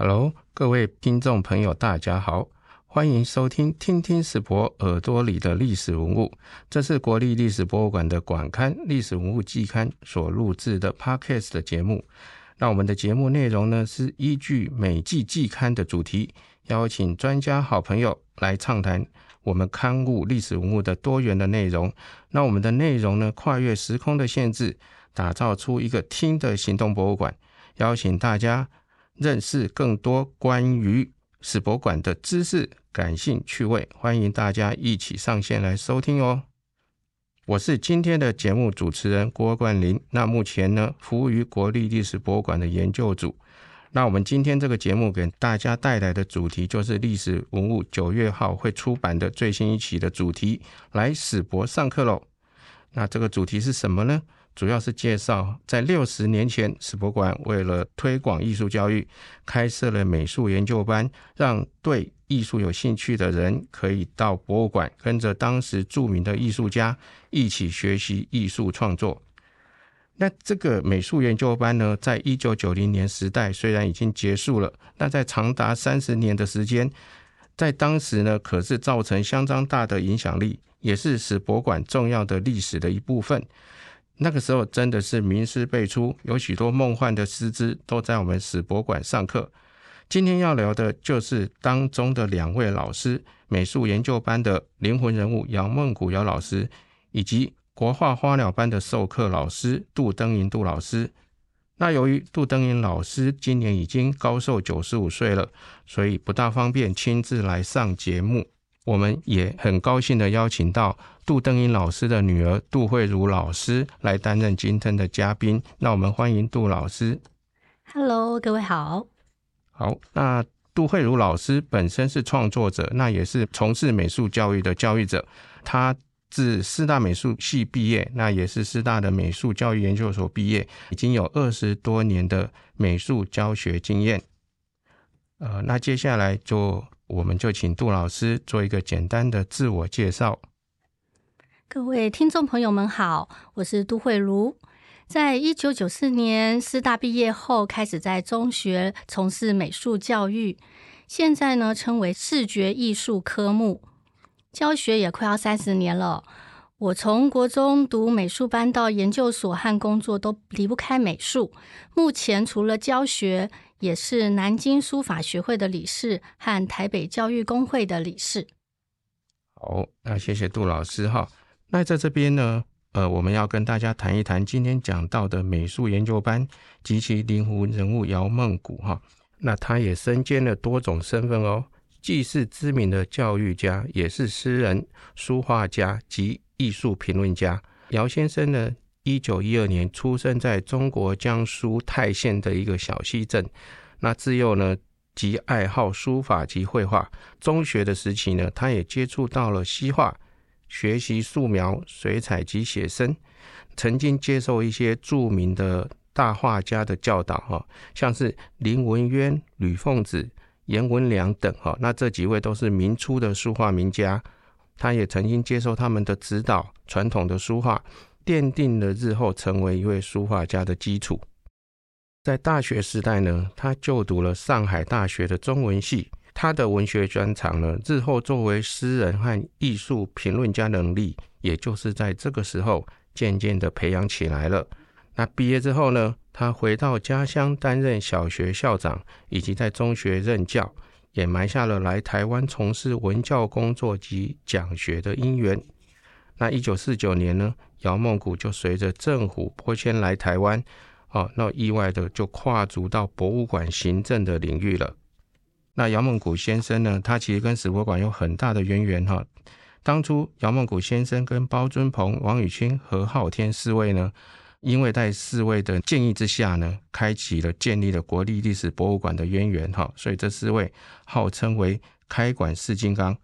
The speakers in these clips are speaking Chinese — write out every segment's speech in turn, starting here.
Hello，各位听众朋友，大家好，欢迎收听《听听史博耳朵里的历史文物》。这是国立历史博物馆的馆刊《历史文物季刊》所录制的 Podcast 的节目。那我们的节目内容呢，是依据每季季刊的主题，邀请专家好朋友来畅谈我们刊物历史文物的多元的内容。那我们的内容呢，跨越时空的限制，打造出一个听的行动博物馆，邀请大家。认识更多关于史博馆的知识，感兴趣味，欢迎大家一起上线来收听哦。我是今天的节目主持人郭冠霖，那目前呢服务于国立历史博物馆的研究组。那我们今天这个节目给大家带来的主题就是历史文物九月号会出版的最新一期的主题，来史博上课喽。那这个主题是什么呢？主要是介绍，在六十年前，史博馆为了推广艺术教育，开设了美术研究班，让对艺术有兴趣的人可以到博物馆，跟着当时著名的艺术家一起学习艺术创作。那这个美术研究班呢，在一九九零年时代虽然已经结束了，但在长达三十年的时间，在当时呢，可是造成相当大的影响力，也是史博馆重要的历史的一部分。那个时候真的是名师辈出，有许多梦幻的师资都在我们史博馆上课。今天要聊的就是当中的两位老师，美术研究班的灵魂人物姚梦谷姚老师，以及国画花鸟班的授课老师杜登银杜老师。那由于杜登银老师今年已经高寿九十五岁了，所以不大方便亲自来上节目。我们也很高兴的邀请到杜登英老师的女儿杜慧茹老师来担任今天的嘉宾。那我们欢迎杜老师。Hello，各位好。好，那杜慧茹老师本身是创作者，那也是从事美术教育的教育者。她自师大美术系毕业，那也是师大的美术教育研究所毕业，已经有二十多年的美术教学经验。呃，那接下来就。我们就请杜老师做一个简单的自我介绍。各位听众朋友们好，我是杜慧茹。在一九九四年师大毕业后，开始在中学从事美术教育，现在呢称为视觉艺术科目，教学也快要三十年了。我从国中读美术班到研究所和工作都离不开美术。目前除了教学，也是南京书法学会的理事和台北教育工会的理事。好，那谢谢杜老师哈。那在这边呢，呃，我们要跟大家谈一谈今天讲到的美术研究班及其灵魂人物姚梦谷哈。那他也身兼了多种身份哦，既是知名的教育家，也是诗人、书画家及艺术评论家。姚先生呢？一九一二年出生在中国江苏泰县的一个小溪镇。那自幼呢，即爱好书法及绘画。中学的时期呢，他也接触到了西画，学习素描、水彩及写生。曾经接受一些著名的大画家的教导，哈，像是林文渊、吕凤子、颜文良等，哈。那这几位都是明初的书画名家。他也曾经接受他们的指导，传统的书画。奠定了日后成为一位书画家的基础。在大学时代呢，他就读了上海大学的中文系。他的文学专长呢，日后作为诗人和艺术评论家能力，也就是在这个时候渐渐的培养起来了。那毕业之后呢，他回到家乡担任小学校长，以及在中学任教，也埋下了来台湾从事文教工作及讲学的因缘。那一九四九年呢？姚梦谷就随着政府拨迁来台湾，哦，那意外的就跨足到博物馆行政的领域了。那姚梦谷先生呢，他其实跟史博馆有很大的渊源哈。当初姚梦谷先生跟包尊鹏、王宇清、何浩天四位呢，因为在四位的建议之下呢，开启了建立了国立历史博物馆的渊源哈。所以这四位号称为开馆四金刚。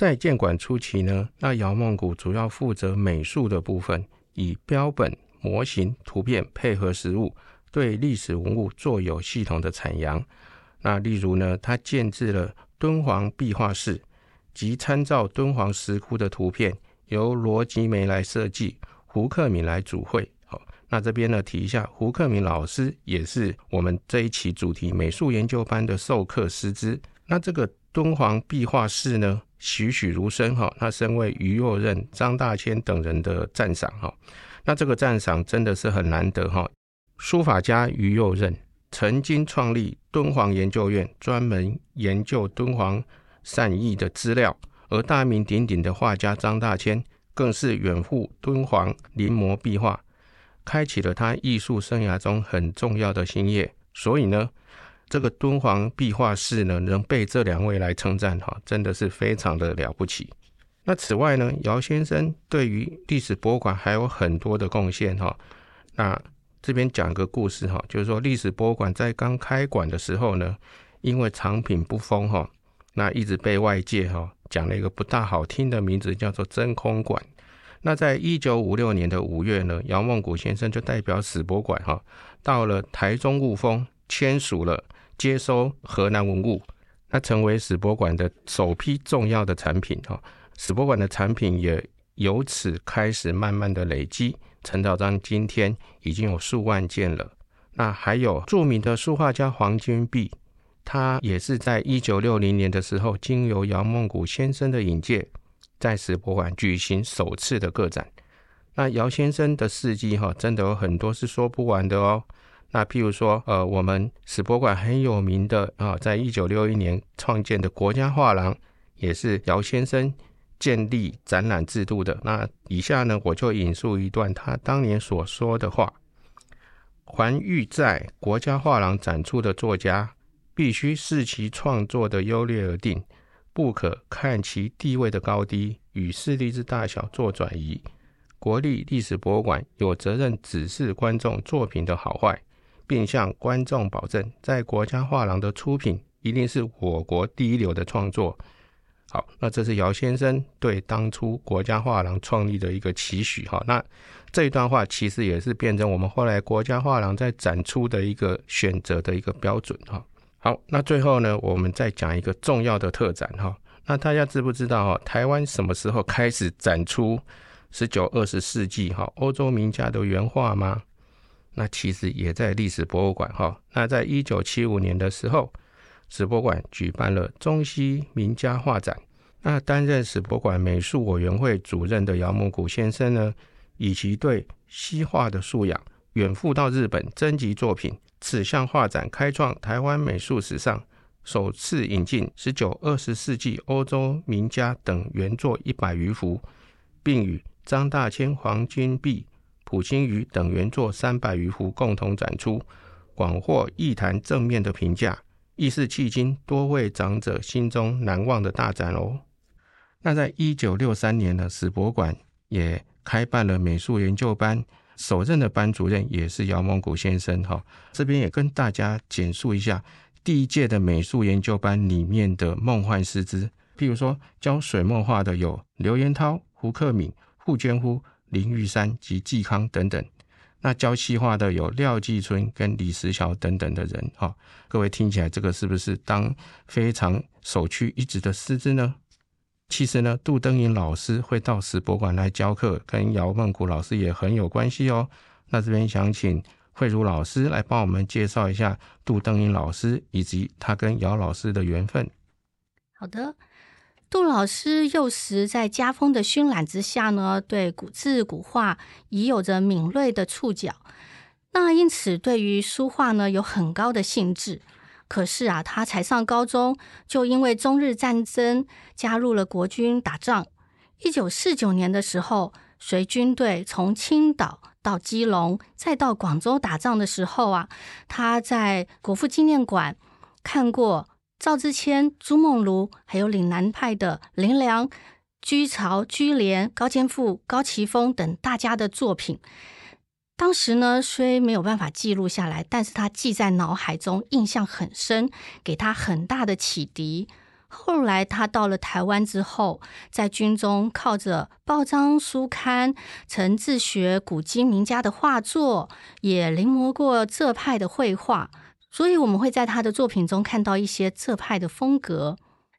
在建馆初期呢，那姚梦谷主要负责美术的部分，以标本、模型、图片配合实物，对历史文物做有系统的阐扬。那例如呢，他建制了敦煌壁画室，即参照敦煌石窟的图片，由罗吉梅来设计，胡克敏来主绘。好，那这边呢提一下，胡克敏老师也是我们这一期主题美术研究班的授课师资。那这个敦煌壁画室呢，栩栩如生哈。那身为于右任、张大千等人的赞赏哈。那这个赞赏真的是很难得哈。书法家于右任曾经创立敦煌研究院，专门研究敦煌善意的资料。而大名鼎鼎的画家张大千，更是远赴敦煌临摹壁画。开启了他艺术生涯中很重要的新业，所以呢，这个敦煌壁画室呢，能被这两位来称赞哈，真的是非常的了不起。那此外呢，姚先生对于历史博物馆还有很多的贡献哈。那这边讲个故事哈，就是说历史博物馆在刚开馆的时候呢，因为藏品不丰哈，那一直被外界哈讲了一个不大好听的名字，叫做真空馆。那在一九五六年的五月呢，姚梦谷先生就代表史博馆哈，到了台中雾峰签署了接收河南文物，那成为史博馆的首批重要的产品哈。史博馆的产品也由此开始慢慢的累积，陈导章今天已经有数万件了。那还有著名的书画家黄金璧，他也是在一九六零年的时候，经由姚梦谷先生的引荐。在史博馆举行首次的个展，那姚先生的事迹哈，真的有很多是说不完的哦。那譬如说，呃，我们史博馆很有名的啊，在一九六一年创建的国家画廊，也是姚先生建立展览制度的。那以下呢，我就引述一段他当年所说的话：，还欲在国家画廊展出的作家，必须视其创作的优劣而定。不可看其地位的高低与势力之大小做转移。国立历史博物馆有责任指示观众作品的好坏，并向观众保证，在国家画廊的出品一定是我国第一流的创作。好，那这是姚先生对当初国家画廊创立的一个期许。哈，那这一段话其实也是变成我们后来国家画廊在展出的一个选择的一个标准。哈。好，那最后呢，我们再讲一个重要的特展哈。那大家知不知道哈？台湾什么时候开始展出十九、二十世纪哈欧洲名家的原画吗？那其实也在历史博物馆哈。那在一九七五年的时候，史博馆举办了中西名家画展。那担任史博馆美术委员会主任的姚木谷先生呢，以其对西画的素养，远赴到日本征集作品。此项画展开创台湾美术史上首次引进十九、二十世纪欧洲名家等原作一百余幅，并与张大千、黄君璧、蒲清瑜等原作三百余幅共同展出，广获艺坛正面的评价，亦是迄今多位长者心中难忘的大展哦。那在一九六三年呢，史博馆也开办了美术研究班。首任的班主任也是姚蒙古先生哈，这边也跟大家简述一下第一届的美术研究班里面的梦幻师资，譬如说教水墨画的有刘延涛、胡克敏、傅娟夫、林玉山及季康等等，那教西画的有廖继春跟李石桥等等的人哈，各位听起来这个是不是当非常首屈一指的师资呢？其实呢，杜登颖老师会到史博馆来教课，跟姚梦谷老师也很有关系哦。那这边想请慧茹老师来帮我们介绍一下杜登颖老师以及他跟姚老师的缘分。好的，杜老师幼时在家风的熏染之下呢，对古字古画已有着敏锐的触角，那因此对于书画呢有很高的兴致。可是啊，他才上高中，就因为中日战争加入了国军打仗。一九四九年的时候，随军队从青岛到基隆，再到广州打仗的时候啊，他在国父纪念馆看过赵之谦、朱梦庐，还有岭南派的林良、居巢、居廉、高坚富、高奇峰等大家的作品。当时呢，虽没有办法记录下来，但是他记在脑海中，印象很深，给他很大的启迪。后来他到了台湾之后，在军中靠着报章书刊，曾自学古今名家的画作，也临摹过浙派的绘画，所以我们会在他的作品中看到一些浙派的风格。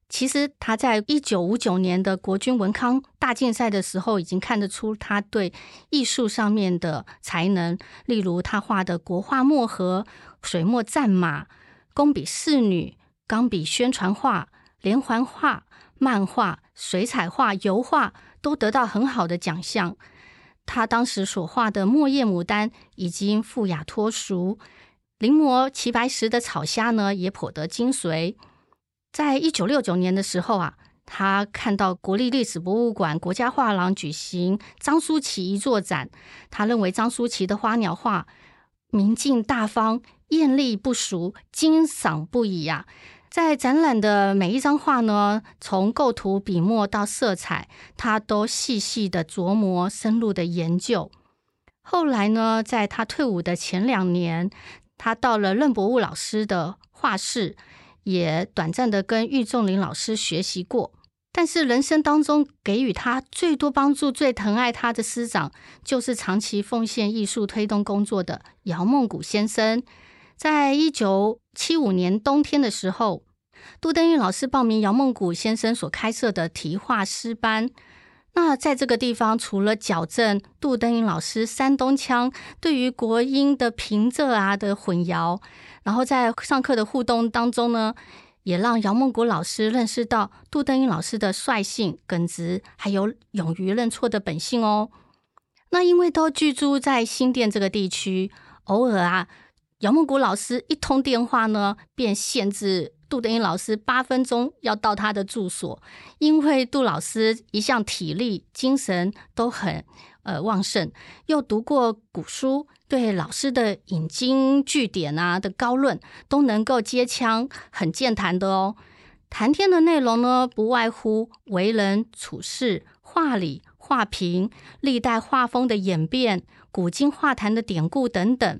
其实他在一九五九年的国军文康大竞赛的时候，已经看得出他对艺术上面的才能。例如，他画的国画墨盒、水墨战马、工笔仕女、钢笔宣传画、连环画、漫画、水彩画、油画，都得到很好的奖项。他当时所画的墨叶牡丹已经富雅脱俗，临摹齐白石的草虾呢，也颇得精髓。在一九六九年的时候啊，他看到国立历史博物馆国家画廊举行张舒淇一座展，他认为张舒淇的花鸟画明净大方、艳丽不俗，欣赏不已呀。在展览的每一张画呢，从构图、笔墨到色彩，他都细细的琢磨、深入的研究。后来呢，在他退伍的前两年，他到了任伯物老师的画室。也短暂的跟玉仲林老师学习过，但是人生当中给予他最多帮助、最疼爱他的师长，就是长期奉献艺术推动工作的姚梦谷先生。在一九七五年冬天的时候，杜登玉老师报名姚梦谷先生所开设的题画师班。那在这个地方，除了矫正杜登英老师山东腔对于国音的平仄啊的混淆。然后在上课的互动当中呢，也让姚梦谷老师认识到杜登英老师的率性、耿直，还有勇于认错的本性哦。那因为都居住在新店这个地区，偶尔啊，姚梦谷老师一通电话呢，便限制杜德英老师八分钟要到他的住所，因为杜老师一向体力、精神都很呃旺盛，又读过古书。对老师的引经据典啊的高论都能够接腔，很健谈的哦。谈天的内容呢，不外乎为人处事、画理、画评、历代画风的演变、古今画坛的典故等等。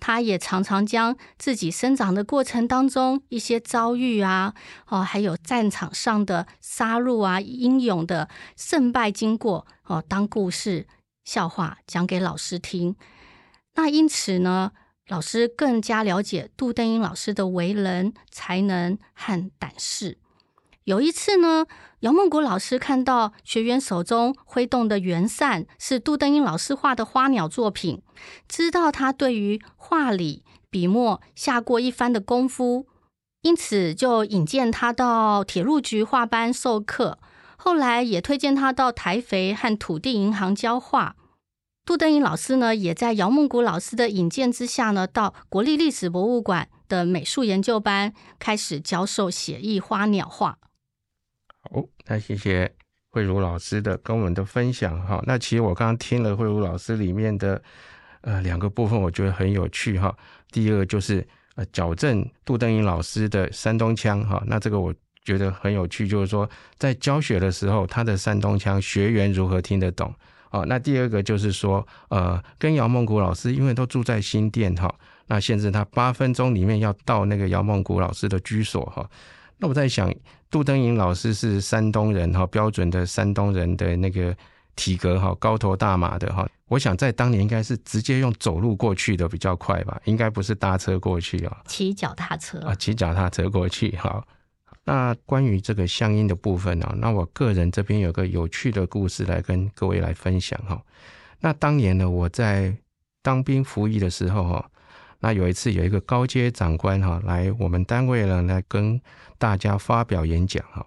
他也常常将自己生长的过程当中一些遭遇啊，哦，还有战场上的杀戮啊、英勇的胜败经过哦，当故事、笑话讲给老师听。那因此呢，老师更加了解杜登英老师的为人、才能和胆识。有一次呢，姚梦谷老师看到学员手中挥动的圆扇是杜登英老师画的花鸟作品，知道他对于画理、笔墨下过一番的功夫，因此就引荐他到铁路局画班授课。后来也推荐他到台肥和土地银行教画。杜登英老师呢，也在姚梦谷老师的引荐之下呢，到国立历史博物馆的美术研究班开始教授写意花鸟画。好，那谢谢慧茹老师的跟我们的分享哈。那其实我刚刚听了慧茹老师里面的呃两个部分，我觉得很有趣哈。第一个就是呃矫正杜登英老师的山东腔哈，那这个我觉得很有趣，就是说在教学的时候，他的山东腔学员如何听得懂。哦，那第二个就是说，呃，跟姚梦谷老师，因为都住在新店哈，那限制他八分钟里面要到那个姚梦谷老师的居所哈。那我在想，杜登颖老师是山东人哈，标准的山东人的那个体格哈，高头大马的哈。我想在当年应该是直接用走路过去的比较快吧，应该不是搭车过去啊。骑脚踏车啊，骑脚踏车过去哈。那关于这个乡音的部分呢？那我个人这边有个有趣的故事来跟各位来分享哈。那当年呢，我在当兵服役的时候哈，那有一次有一个高阶长官哈来我们单位呢来跟大家发表演讲哈。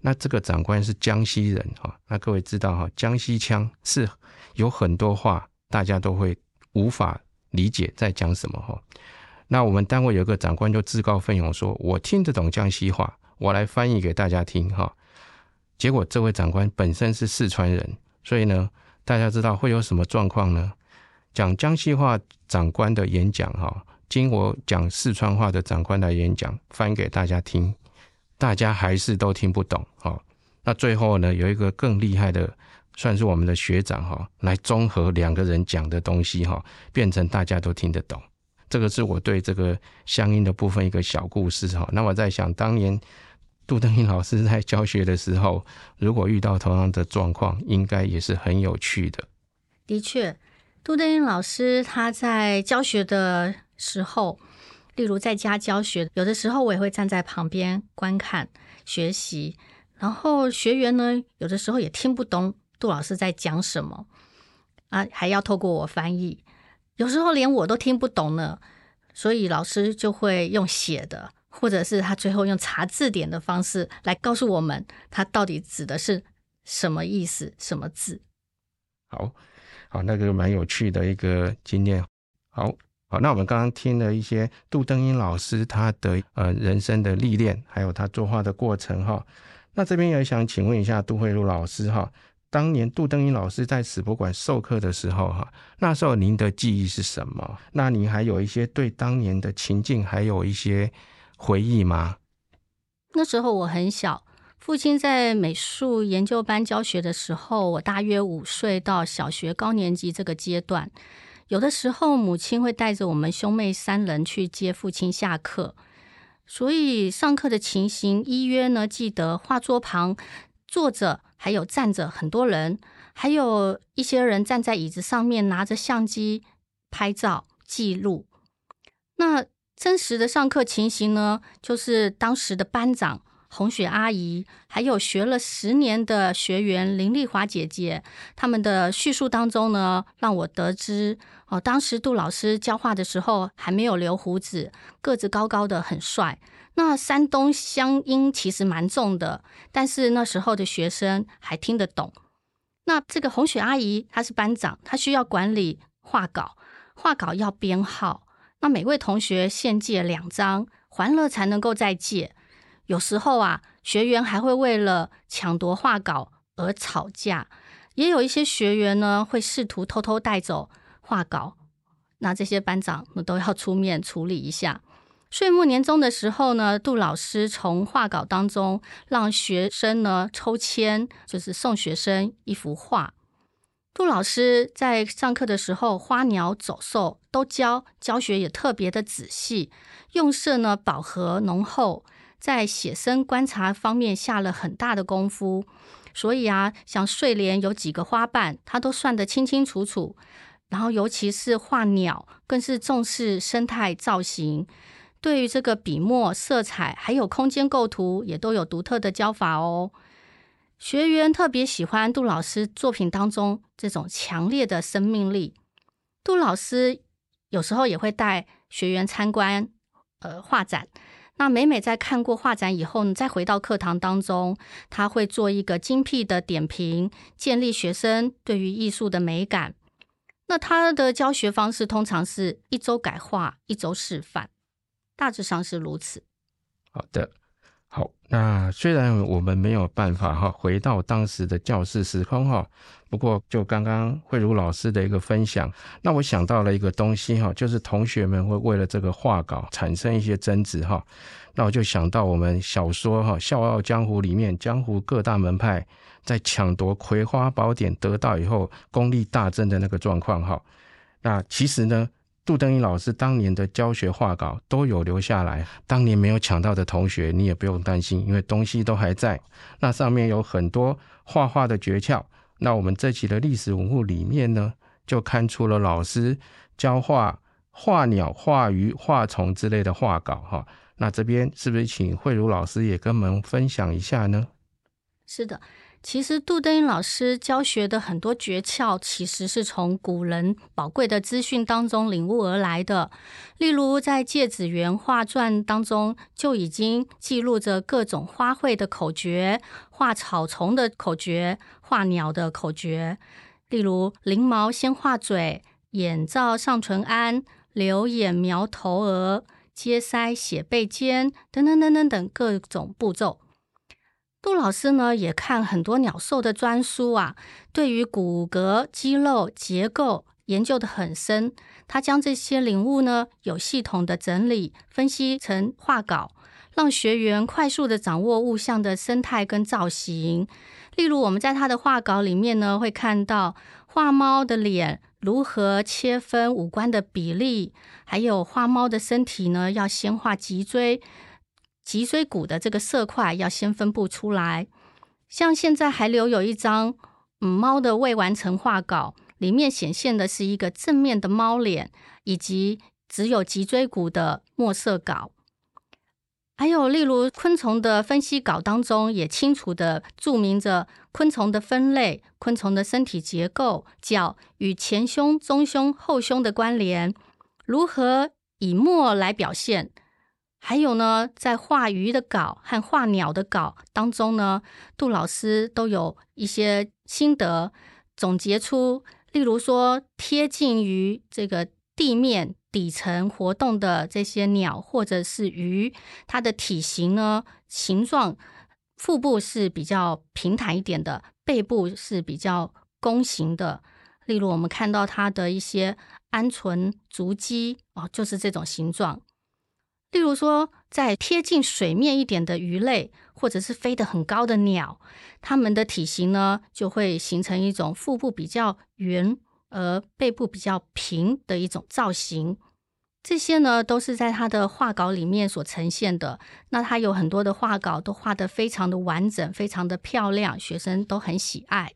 那这个长官是江西人哈。那各位知道哈，江西腔是有很多话大家都会无法理解在讲什么哈。那我们单位有个长官就自告奋勇说：“我听得懂江西话。”我来翻译给大家听哈，结果这位长官本身是四川人，所以呢，大家知道会有什么状况呢？讲江西话长官的演讲哈，经我讲四川话的长官来演讲，翻给大家听，大家还是都听不懂哈。那最后呢，有一个更厉害的，算是我们的学长哈，来综合两个人讲的东西哈，变成大家都听得懂。这个是我对这个相应的部分一个小故事哈。那我在想，当年杜登英老师在教学的时候，如果遇到同样的状况，应该也是很有趣的。的确，杜登英老师他在教学的时候，例如在家教学，有的时候我也会站在旁边观看学习，然后学员呢，有的时候也听不懂杜老师在讲什么啊，还要透过我翻译，有时候连我都听不懂呢，所以老师就会用写的，或者是他最后用查字典的方式来告诉我们，他到底指的是什么意思，什么字。好，好，那个蛮有趣的一个经验。好。好，那我们刚刚听了一些杜登英老师他的呃人生的历练，还有他作画的过程哈。那这边也想请问一下杜慧茹老师哈，当年杜登英老师在史博馆授课的时候哈，那时候您的记忆是什么？那您还有一些对当年的情境还有一些回忆吗？那时候我很小，父亲在美术研究班教学的时候，我大约五岁到小学高年级这个阶段。有的时候，母亲会带着我们兄妹三人去接父亲下课，所以上课的情形依约呢，记得画桌旁坐着，还有站着很多人，还有一些人站在椅子上面拿着相机拍照记录。那真实的上课情形呢，就是当时的班长。红雪阿姨，还有学了十年的学员林丽华姐姐，他们的叙述当中呢，让我得知哦，当时杜老师教画的时候还没有留胡子，个子高高的，很帅。那山东乡音其实蛮重的，但是那时候的学生还听得懂。那这个红雪阿姨她是班长，她需要管理画稿，画稿要编号，那每位同学限借两张，还了才能够再借。有时候啊，学员还会为了抢夺画稿而吵架，也有一些学员呢会试图偷偷带走画稿，那这些班长们都要出面处理一下。岁末年终的时候呢，杜老师从画稿当中让学生呢抽签，就是送学生一幅画。杜老师在上课的时候，花鸟走兽都教，教学也特别的仔细，用色呢饱和浓厚。在写生观察方面下了很大的功夫，所以啊，像睡莲有几个花瓣，他都算得清清楚楚。然后，尤其是画鸟，更是重视生态造型。对于这个笔墨、色彩，还有空间构图，也都有独特的教法哦。学员特别喜欢杜老师作品当中这种强烈的生命力。杜老师有时候也会带学员参观呃画展。那每每在看过画展以后呢，再回到课堂当中，他会做一个精辟的点评，建立学生对于艺术的美感。那他的教学方式通常是一周改画，一周示范，大致上是如此。好的。好，那虽然我们没有办法哈回到当时的教室时空哈，不过就刚刚慧茹老师的一个分享，那我想到了一个东西哈，就是同学们会为了这个画稿产生一些争执哈，那我就想到我们小说哈《笑傲江湖》里面，江湖各大门派在抢夺《葵花宝典》得到以后功力大增的那个状况哈，那其实呢。杜登英老师当年的教学画稿都有留下来，当年没有抢到的同学，你也不用担心，因为东西都还在。那上面有很多画画的诀窍。那我们这期的历史文物里面呢，就看出了老师教画画鸟、画鱼、画虫之类的画稿哈。那这边是不是请慧茹老师也跟我们分享一下呢？是的。其实杜登英老师教学的很多诀窍，其实是从古人宝贵的资讯当中领悟而来的。例如，在《芥子园画传》当中，就已经记录着各种花卉的口诀、画草丛的口诀、画鸟的口诀。例如，翎毛先画嘴，眼罩上唇安，柳眼描头额，接腮写背肩，等等等等等各种步骤。杜老师呢也看很多鸟兽的专书啊，对于骨骼、肌肉结构研究的很深。他将这些领悟呢有系统的整理分析成画稿，让学员快速的掌握物象的生态跟造型。例如，我们在他的画稿里面呢会看到画猫的脸如何切分五官的比例，还有画猫的身体呢要先画脊椎。脊椎骨的这个色块要先分布出来，像现在还留有一张嗯猫的未完成画稿，里面显现的是一个正面的猫脸，以及只有脊椎骨的墨色稿。还有，例如昆虫的分析稿当中，也清楚的注明着昆虫的分类、昆虫的身体结构、脚与前胸、中胸、后胸的关联，如何以墨来表现。还有呢，在画鱼的稿和画鸟的稿当中呢，杜老师都有一些心得总结出，例如说贴近于这个地面。底层活动的这些鸟或者是鱼，它的体型呢、形状，腹部是比较平坦一点的，背部是比较弓形的。例如，我们看到它的一些鹌鹑足迹哦，就是这种形状。例如说，在贴近水面一点的鱼类，或者是飞得很高的鸟，它们的体型呢，就会形成一种腹部比较圆。而背部比较平的一种造型，这些呢都是在他的画稿里面所呈现的。那他有很多的画稿都画得非常的完整，非常的漂亮，学生都很喜爱。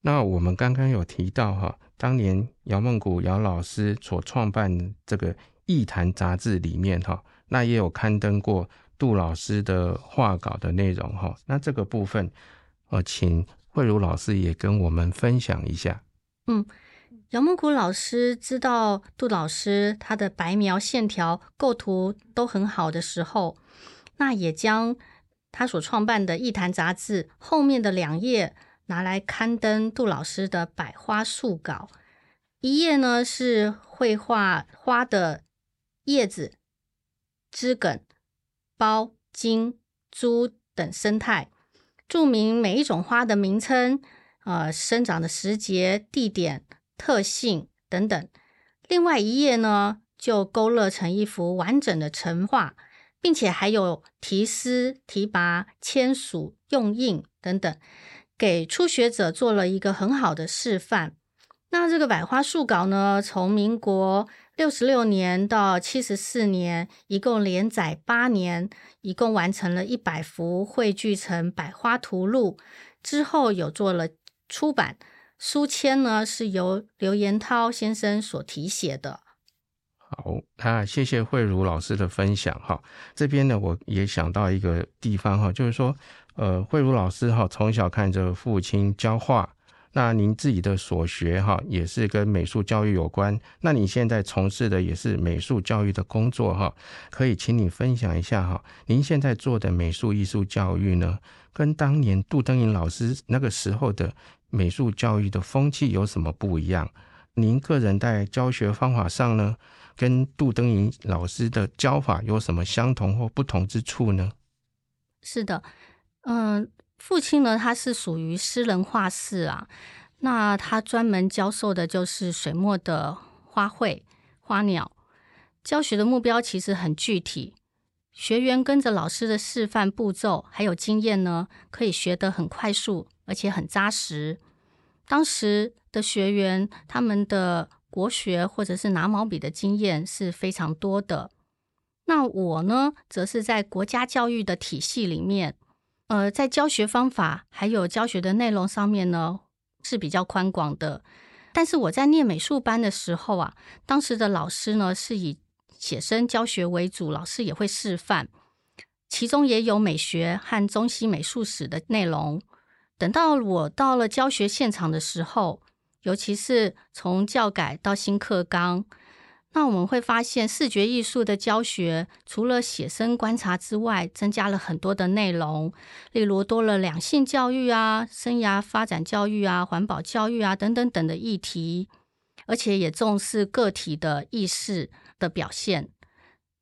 那我们刚刚有提到哈，当年姚梦谷姚老师所创办这个《艺坛》杂志里面哈，那也有刊登过杜老师的画稿的内容哈。那这个部分，呃，请慧茹老师也跟我们分享一下。嗯。姚梦谷老师知道杜老师他的白描线条构图都很好的时候，那也将他所创办的《艺坛》杂志后面的两页拿来刊登杜老师的百花素稿。一页呢是绘画花的叶子、枝梗、苞、茎、株等生态，注明每一种花的名称、呃生长的时节、地点。特性等等，另外一页呢，就勾勒成一幅完整的成画，并且还有题诗、题跋、签署、用印等等，给初学者做了一个很好的示范。那这个百花树稿呢，从民国六十六年到七十四年，一共连载八年，一共完成了一百幅，汇聚成《百花图录》，之后有做了出版。书签呢是由刘延涛先生所题写的。好，那谢谢慧茹老师的分享哈。这边呢，我也想到一个地方哈，就是说，呃，慧茹老师哈，从小看着父亲教画，那您自己的所学哈，也是跟美术教育有关。那你现在从事的也是美术教育的工作哈，可以请你分享一下哈，您现在做的美术艺术教育呢，跟当年杜登颖老师那个时候的。美术教育的风气有什么不一样？您个人在教学方法上呢，跟杜登颖老师的教法有什么相同或不同之处呢？是的，嗯，父亲呢，他是属于诗人画室啊，那他专门教授的就是水墨的花卉、花鸟。教学的目标其实很具体，学员跟着老师的示范步骤还有经验呢，可以学得很快速。而且很扎实。当时的学员，他们的国学或者是拿毛笔的经验是非常多的。那我呢，则是在国家教育的体系里面，呃，在教学方法还有教学的内容上面呢，是比较宽广的。但是我在念美术班的时候啊，当时的老师呢是以写生教学为主，老师也会示范，其中也有美学和中西美术史的内容。等到我到了教学现场的时候，尤其是从教改到新课纲，那我们会发现视觉艺术的教学除了写生观察之外，增加了很多的内容，例如多了两性教育啊、生涯发展教育啊、环保教育啊等等等的议题，而且也重视个体的意识的表现。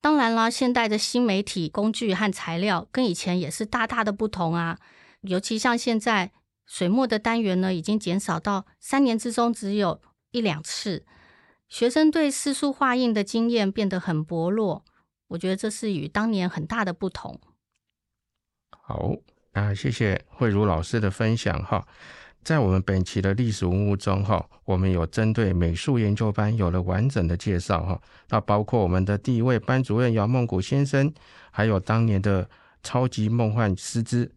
当然啦，现代的新媒体工具和材料跟以前也是大大的不同啊。尤其像现在水墨的单元呢，已经减少到三年之中只有一两次，学生对诗书画印的经验变得很薄弱。我觉得这是与当年很大的不同。好，那谢谢慧茹老师的分享哈。在我们本期的历史文物中哈，我们有针对美术研究班有了完整的介绍哈。那包括我们的第一位班主任姚梦谷先生，还有当年的超级梦幻师资。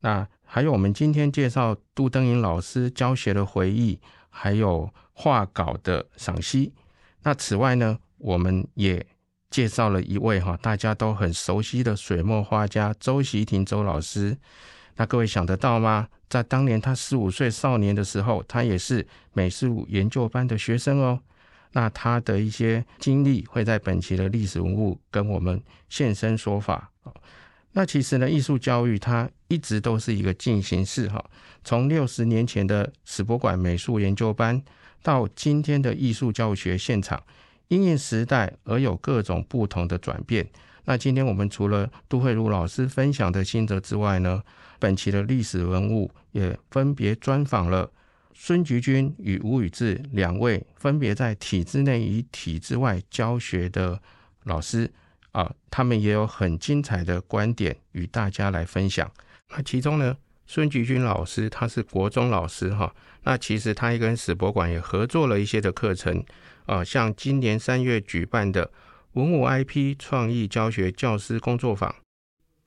那还有我们今天介绍杜登颖老师教学的回忆，还有画稿的赏析。那此外呢，我们也介绍了一位哈大家都很熟悉的水墨画家周习廷周老师。那各位想得到吗？在当年他十五岁少年的时候，他也是美术研究班的学生哦。那他的一些经历会在本期的历史文物跟我们现身说法。那其实呢，艺术教育它一直都是一个进行式哈。从六十年前的史博馆美术研究班，到今天的艺术教学现场，因应时代而有各种不同的转变。那今天我们除了杜慧茹老师分享的心得之外呢，本期的历史文物也分别专访了孙菊君与吴宇志两位分别在体制内与体制外教学的老师啊，他们也有很精彩的观点与大家来分享。那其中呢，孙菊君老师他是国中老师哈，那其实他也跟史博馆也合作了一些的课程啊，像今年三月举办的。文物 IP 创意教学教师工作坊，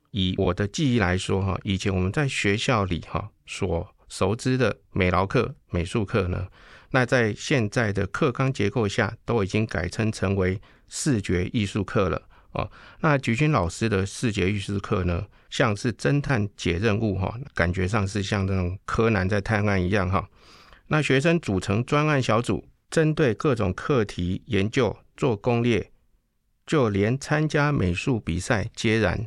以我的记忆来说，哈，以前我们在学校里哈所熟知的美劳课、美术课呢，那在现在的课纲结构下，都已经改称成为视觉艺术课了哦。那菊君老师的视觉艺术课呢，像是侦探解任务哈，感觉上是像那种柯南在探案一样哈。那学生组成专案小组，针对各种课题研究做攻略。就连参加美术比赛皆然，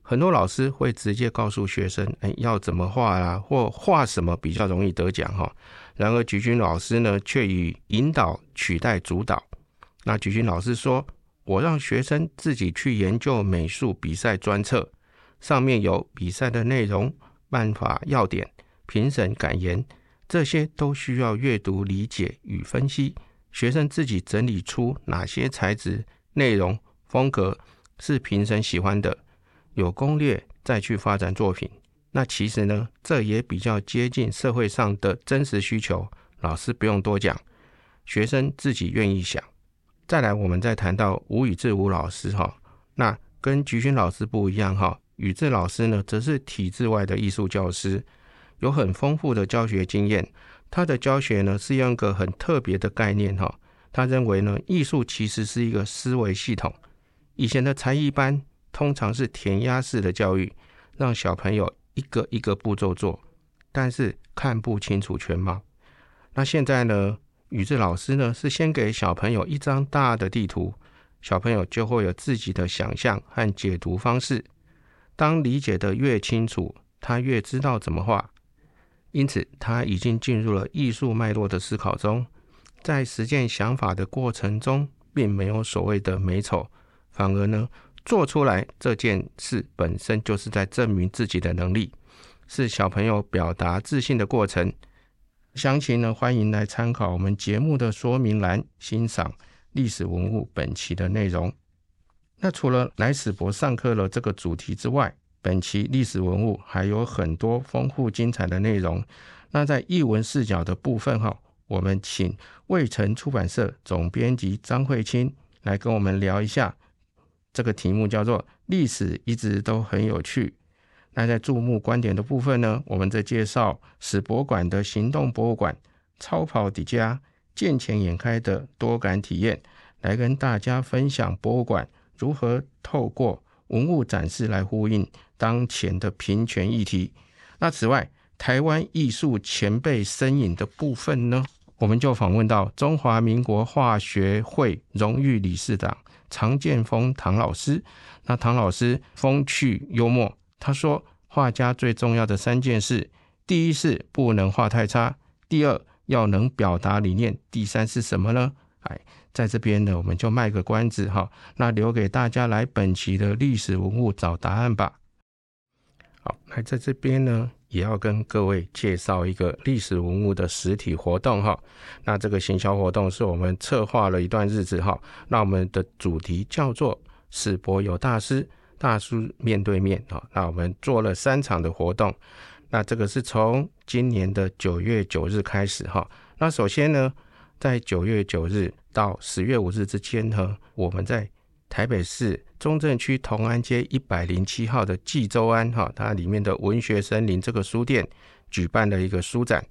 很多老师会直接告诉学生，哎，要怎么画啊，或画什么比较容易得奖哈。然而菊君老师呢，却以引导取代主导。那菊君老师说，我让学生自己去研究美术比赛专册，上面有比赛的内容、办法要点、评审感言，这些都需要阅读理解与分析，学生自己整理出哪些材质。内容风格是评审喜欢的，有攻略再去发展作品。那其实呢，这也比较接近社会上的真实需求。老师不用多讲，学生自己愿意想。再来，我们再谈到吴宇志吴老师哈，那跟菊勋老师不一样哈。宇智老师呢，则是体制外的艺术教师，有很丰富的教学经验。他的教学呢，是用一个很特别的概念哈。他认为呢，艺术其实是一个思维系统。以前的才艺班通常是填鸭式的教育，让小朋友一个一个步骤做，但是看不清楚全貌。那现在呢，宇智老师呢是先给小朋友一张大的地图，小朋友就会有自己的想象和解读方式。当理解的越清楚，他越知道怎么画。因此，他已经进入了艺术脉络的思考中。在实践想法的过程中，并没有所谓的美丑，反而呢，做出来这件事本身就是在证明自己的能力，是小朋友表达自信的过程。详情呢，欢迎来参考我们节目的说明栏，欣赏历史文物本期的内容。那除了来史博上课了这个主题之外，本期历史文物还有很多丰富精彩的内容。那在译文视角的部分，哈。我们请未城出版社总编辑张慧清来跟我们聊一下这个题目，叫做“历史一直都很有趣”。那在注目观点的部分呢，我们在介绍史博物馆的行动博物馆、超跑迪加见钱眼开的多感体验，来跟大家分享博物馆如何透过文物展示来呼应当前的平权议题。那此外，台湾艺术前辈身影的部分呢？我们就访问到中华民国化学会荣誉理事长常建峰唐老师。那唐老师风趣幽默，他说：画家最重要的三件事，第一是不能画太差，第二要能表达理念，第三是什么呢？哎，在这边呢，我们就卖个关子哈，那留给大家来本期的历史文物找答案吧。好，那在这边呢。也要跟各位介绍一个历史文物的实体活动哈。那这个行销活动是我们策划了一段日子哈。那我们的主题叫做“史博有大师，大叔面对面”哈。那我们做了三场的活动。那这个是从今年的九月九日开始哈。那首先呢，在九月九日到十月五日之间呢，我们在台北市。中正区同安街一百零七号的冀州安哈，它里面的文学森林这个书店举办了一个书展，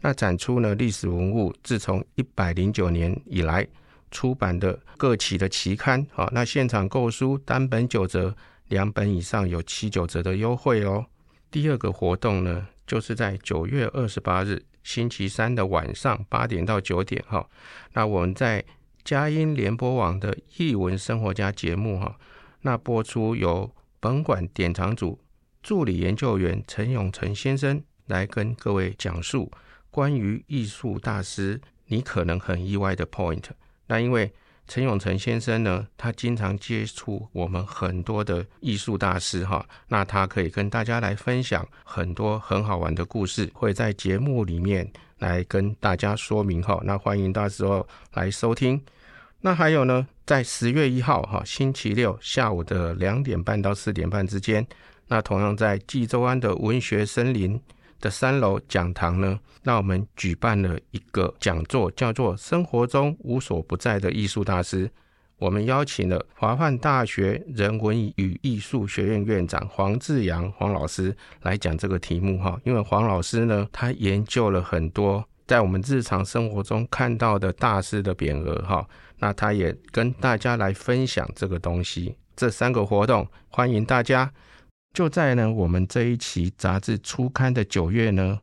那展出呢历史文物，自从一百零九年以来出版的各期的期刊，好，那现场购书单本九折，两本以上有七九折的优惠哦。第二个活动呢，就是在九月二十八日星期三的晚上八点到九点，哈，那我们在佳音联播网的译文生活家节目，哈，那播出由本馆典藏组助理研究员陈永成先生来跟各位讲述关于艺术大师。你可能很意外的 point，那因为陈永成先生呢，他经常接触我们很多的艺术大师哈，那他可以跟大家来分享很多很好玩的故事，会在节目里面来跟大家说明哈。那欢迎到时候来收听。那还有呢，在十月一号哈，星期六下午的两点半到四点半之间，那同样在济州湾的文学森林。的三楼讲堂呢，那我们举办了一个讲座，叫做《生活中无所不在的艺术大师》。我们邀请了华范大学人文与艺术学院院长黄志阳黄老师来讲这个题目哈。因为黄老师呢，他研究了很多在我们日常生活中看到的大师的匾额哈，那他也跟大家来分享这个东西。这三个活动，欢迎大家。就在呢，我们这一期杂志初刊的九月呢，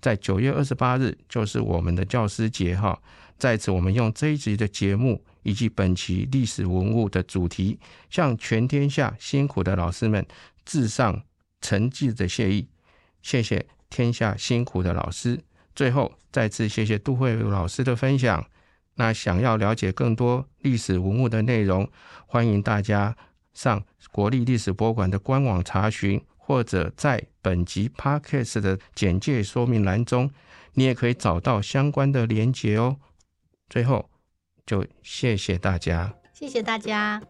在九月二十八日，就是我们的教师节哈。在此，我们用这一集的节目以及本期历史文物的主题，向全天下辛苦的老师们致上诚挚的谢意。谢谢天下辛苦的老师。最后，再次谢谢杜慧老师的分享。那想要了解更多历史文物的内容，欢迎大家。上国立历史博物馆的官网查询，或者在本集 podcast 的简介说明栏中，你也可以找到相关的链接哦。最后，就谢谢大家，谢谢大家。